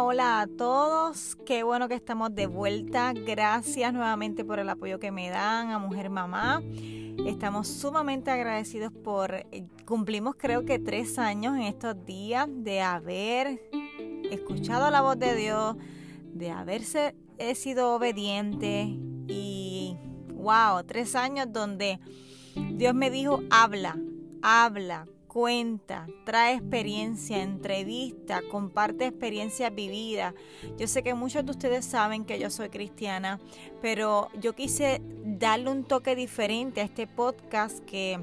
Hola, a todos. Qué bueno que estamos de vuelta. Gracias nuevamente por el apoyo que me dan a Mujer Mamá. Estamos sumamente agradecidos por, eh, cumplimos creo que tres años en estos días de haber escuchado la voz de Dios, de haberse he sido obediente y wow, tres años donde Dios me dijo, habla, habla, cuenta, trae experiencia, entrevista, comparte experiencias vividas. Yo sé que muchos de ustedes saben que yo soy cristiana, pero yo quise darle un toque diferente a este podcast que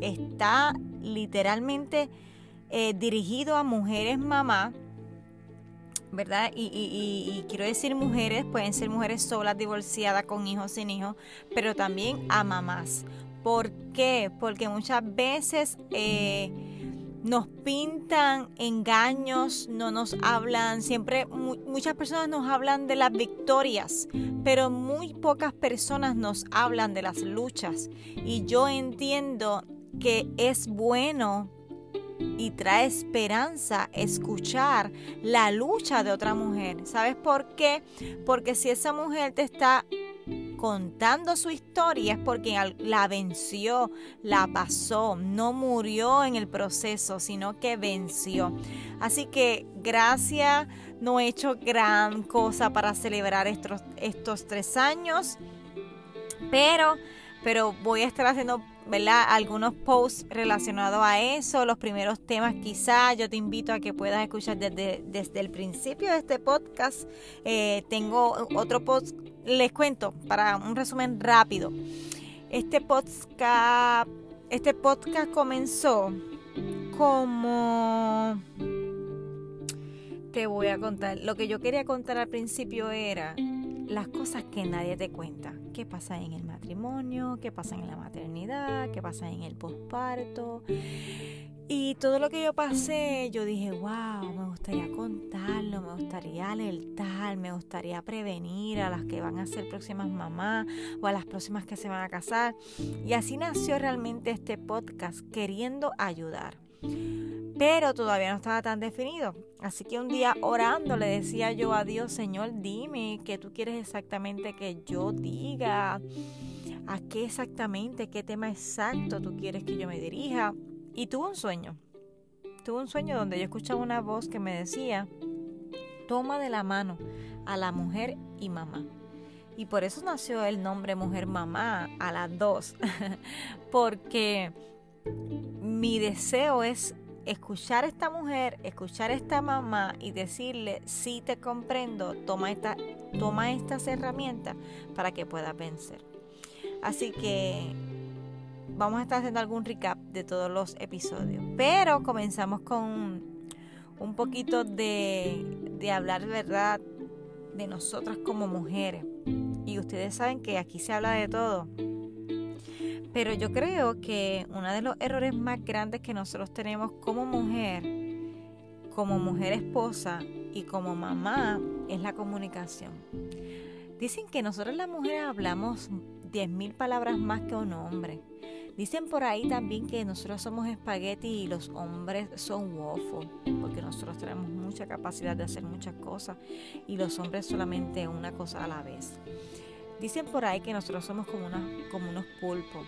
está literalmente eh, dirigido a mujeres mamás. ¿verdad? Y, y, quiero decir mujeres, pueden ser mujeres solas, divorciadas, con hijos, sin hijos, pero también a mamás. ¿Por qué? Porque muchas veces eh, nos pintan engaños, no nos hablan, siempre muchas personas nos hablan de las victorias, pero muy pocas personas nos hablan de las luchas. Y yo entiendo que es bueno y trae esperanza escuchar la lucha de otra mujer. ¿Sabes por qué? Porque si esa mujer te está contando su historia es porque la venció, la pasó, no murió en el proceso, sino que venció. Así que gracias, no he hecho gran cosa para celebrar estos, estos tres años, pero, pero voy a estar haciendo ¿verdad? algunos posts relacionados a eso, los primeros temas quizás. Yo te invito a que puedas escuchar desde, desde el principio de este podcast. Eh, tengo otro post, les cuento para un resumen rápido. Este podcast, este podcast comenzó como... Te voy a contar. Lo que yo quería contar al principio era las cosas que nadie te cuenta. ¿Qué pasa en el matrimonio? ¿Qué pasa en la maternidad? ¿Qué pasa en el posparto? Y todo lo que yo pasé, yo dije, wow, me gustaría contarlo, me gustaría alertar, me gustaría prevenir a las que van a ser próximas mamás o a las próximas que se van a casar. Y así nació realmente este podcast, queriendo ayudar pero todavía no estaba tan definido. Así que un día orando le decía yo a Dios, Señor, dime qué tú quieres exactamente que yo diga, a qué exactamente, qué tema exacto tú quieres que yo me dirija. Y tuve un sueño, tuve un sueño donde yo escuchaba una voz que me decía, toma de la mano a la mujer y mamá. Y por eso nació el nombre mujer mamá a las dos, porque mi deseo es escuchar a esta mujer, escuchar a esta mamá y decirle, sí te comprendo, toma, esta, toma estas herramientas para que puedas vencer. Así que vamos a estar haciendo algún recap de todos los episodios. Pero comenzamos con un poquito de, de hablar, ¿verdad?, de nosotras como mujeres. Y ustedes saben que aquí se habla de todo pero yo creo que uno de los errores más grandes que nosotros tenemos como mujer, como mujer esposa y como mamá es la comunicación. Dicen que nosotros las mujeres hablamos 10.000 palabras más que un hombre. Dicen por ahí también que nosotros somos espagueti y los hombres son waffle, porque nosotros tenemos mucha capacidad de hacer muchas cosas y los hombres solamente una cosa a la vez. Dicen por ahí que nosotros somos como, una, como unos pulpos.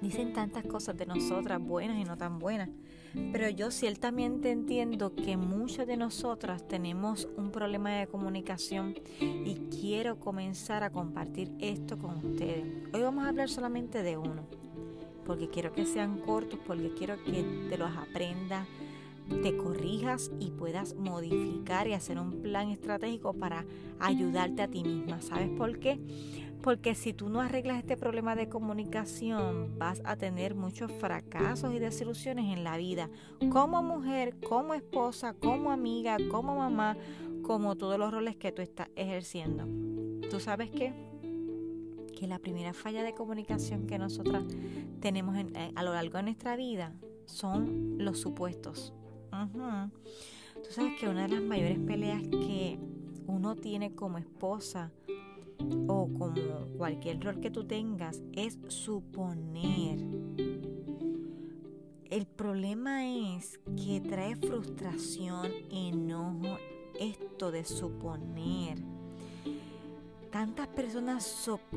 Dicen tantas cosas de nosotras, buenas y no tan buenas. Pero yo ciertamente entiendo que muchas de nosotras tenemos un problema de comunicación y quiero comenzar a compartir esto con ustedes. Hoy vamos a hablar solamente de uno, porque quiero que sean cortos, porque quiero que te los aprendas te corrijas y puedas modificar y hacer un plan estratégico para ayudarte a ti misma. ¿Sabes por qué? Porque si tú no arreglas este problema de comunicación, vas a tener muchos fracasos y desilusiones en la vida, como mujer, como esposa, como amiga, como mamá, como todos los roles que tú estás ejerciendo. ¿Tú sabes qué? Que la primera falla de comunicación que nosotras tenemos eh, a lo largo de nuestra vida son los supuestos. Tú sabes que una de las mayores peleas que uno tiene como esposa o como cualquier rol que tú tengas es suponer. El problema es que trae frustración, enojo esto de suponer. Tantas personas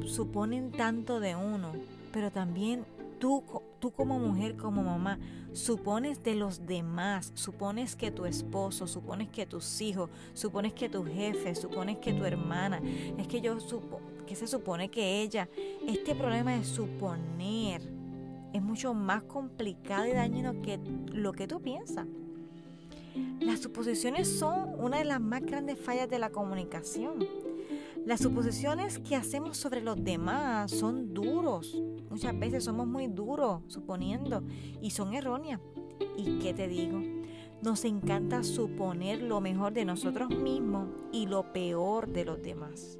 suponen tanto de uno, pero también tú, tú como mujer, como mamá, supones de los demás, supones que tu esposo, supones que tus hijos, supones que tu jefe, supones que tu hermana, es que yo supo, que se supone que ella, este problema de suponer es mucho más complicado y dañino que lo que tú piensas. Las suposiciones son una de las más grandes fallas de la comunicación. Las suposiciones que hacemos sobre los demás son duros. Muchas veces somos muy duros suponiendo y son erróneas. ¿Y qué te digo? Nos encanta suponer lo mejor de nosotros mismos y lo peor de los demás.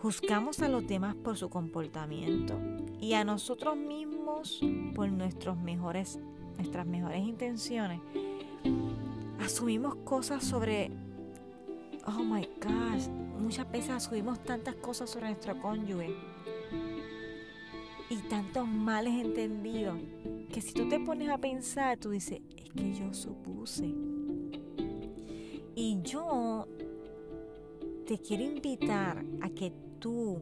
Juzgamos a los demás por su comportamiento y a nosotros mismos por nuestros mejores, nuestras mejores intenciones. Asumimos cosas sobre, oh my gosh, muchas veces asumimos tantas cosas sobre nuestro cónyuge y tantos males entendidos que si tú te pones a pensar, tú dices, es que yo supuse. Y yo te quiero invitar a que tú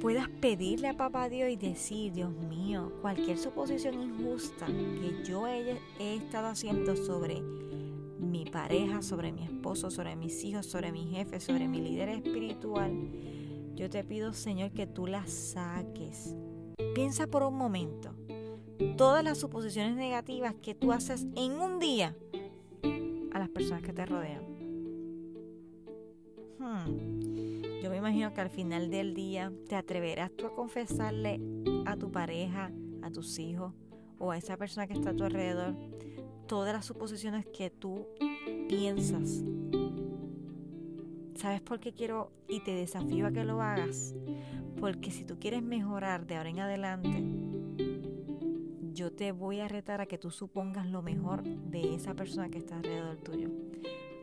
puedas pedirle a papá Dios y decir, Dios mío, cualquier suposición injusta que yo he, he estado haciendo sobre mi pareja, sobre mi esposo, sobre mis hijos, sobre mi jefe, sobre mi líder espiritual, yo te pido, Señor, que tú la saques. Piensa por un momento todas las suposiciones negativas que tú haces en un día a las personas que te rodean. Hmm. Yo me imagino que al final del día te atreverás tú a confesarle a tu pareja, a tus hijos o a esa persona que está a tu alrededor todas las suposiciones que tú piensas. ¿Sabes por qué quiero y te desafío a que lo hagas? Porque si tú quieres mejorar de ahora en adelante, yo te voy a retar a que tú supongas lo mejor de esa persona que está alrededor tuyo.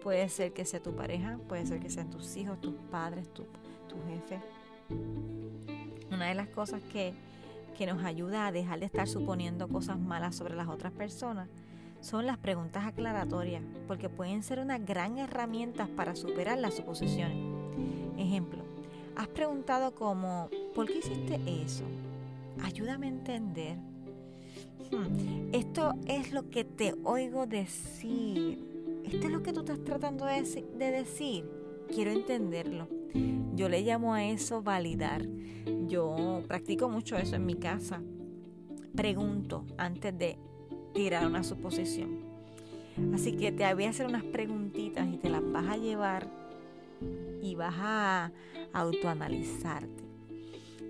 Puede ser que sea tu pareja, puede ser que sean tus hijos, tus padres, tu, tu jefe. Una de las cosas que, que nos ayuda a dejar de estar suponiendo cosas malas sobre las otras personas son las preguntas aclaratorias, porque pueden ser una gran herramienta para superar las suposiciones. Ejemplo, has preguntado como, ¿por qué hiciste eso? Ayúdame a entender. Hmm, esto es lo que te oigo decir esto es lo que tú estás tratando de, decir. Quiero entenderlo. Yo le llamo a eso validar. Yo practico mucho eso en mi casa. Pregunto antes de tirar una suposición. Así que te voy a hacer unas preguntitas y te las vas a llevar y vas a autoanalizarte.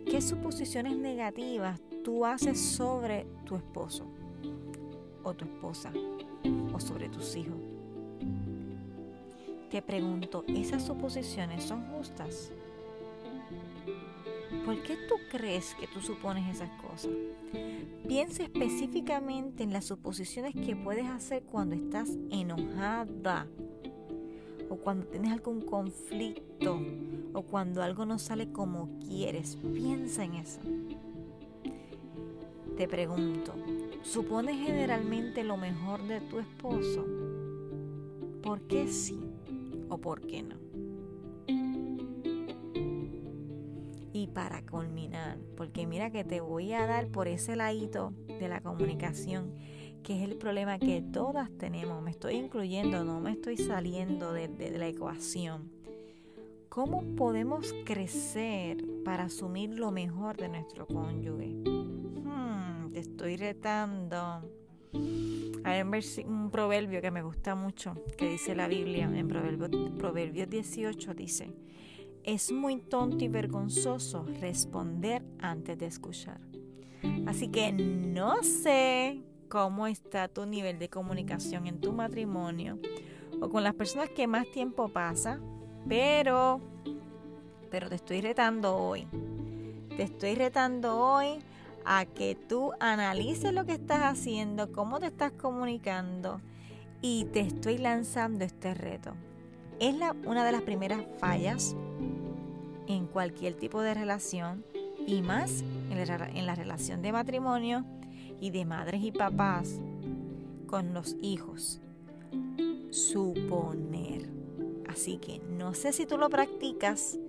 ¿Qué suposiciones negativas tú haces sobre tu esposo o tu esposa o sobre tus hijos? Te pregunto, ¿esas suposiciones son justas? ¿Por qué tú crees que tú supones esas cosas? Piensa específicamente en las suposiciones que puedes hacer cuando estás enojada o cuando tienes algún conflicto o cuando algo no sale como quieres. Piensa en eso. Te pregunto, ¿supones generalmente lo mejor de tu esposo? ¿Por qué sí o por qué no? Y para culminar, porque mira que te voy a dar por ese ladito de la comunicación, que es el problema que todas tenemos, me estoy incluyendo, no me estoy saliendo de, la ecuación. ¿Cómo podemos crecer para asumir lo mejor de nuestro cónyuge? Hmm, te estoy retando hay un, proverbio que me gusta mucho, que dice la Biblia, en Proverbios 18 dice, es muy tonto y vergonzoso responder antes de escuchar. Así que no sé cómo está tu nivel de comunicación en tu matrimonio o con las personas que más tiempo pasa, pero, pero te estoy retando hoy. Te estoy retando hoy a que tú analices lo que estás haciendo, cómo te estás comunicando y te estoy lanzando este reto. Es una de las primeras fallas en cualquier tipo de relación y más en la, relación de matrimonio y de madres y papás con los hijos. suponer. Así que no sé si tú lo practicas,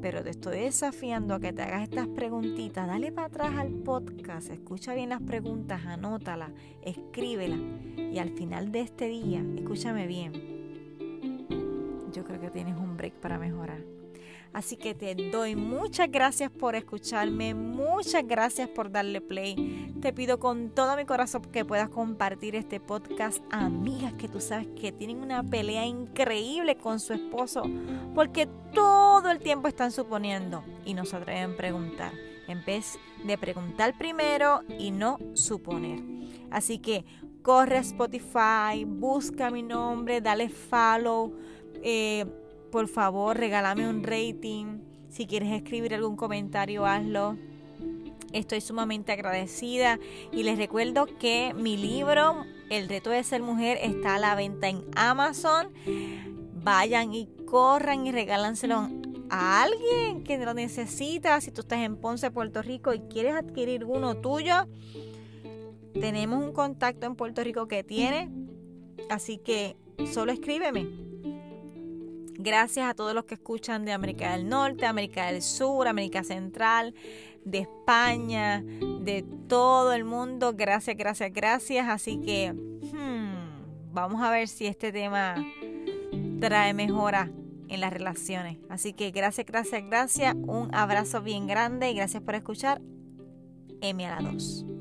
pero te estoy desafiando a que te hagas estas preguntitas. Dale para atrás al podcast, escucha bien las preguntas, anótalas, escríbelas. Y al final de este día, escúchame bien, yo creo que tienes un break para mejorar. Así que te doy muchas gracias por escucharme, muchas gracias por darle play. Te pido con todo mi corazón que puedas compartir este podcast a amigas que tú sabes que tienen una pelea increíble con su esposo porque todo el tiempo están suponiendo y no se atreven a preguntar. En vez de preguntar primero y no suponer. Así que corre a Spotify, busca mi nombre, dale follow. Eh, por favor, regálame un rating. Si quieres escribir algún comentario, hazlo. Estoy sumamente agradecida y les recuerdo que mi libro, El reto de ser mujer, está a la venta en Amazon. Vayan y corran y regálanselo a alguien que lo necesita. Si tú estás en Ponce, Puerto Rico y quieres adquirir uno tuyo, tenemos un contacto en Puerto Rico que tiene. Así que solo escríbeme Gracias a todos los que escuchan de América del Norte, América del Sur, América Central, de España, de todo el mundo. Gracias, gracias, gracias. Así que hmm, vamos a ver si este tema trae mejora en las relaciones. Así que gracias, gracias, gracias. Un abrazo bien grande y gracias por escuchar. M a la 2.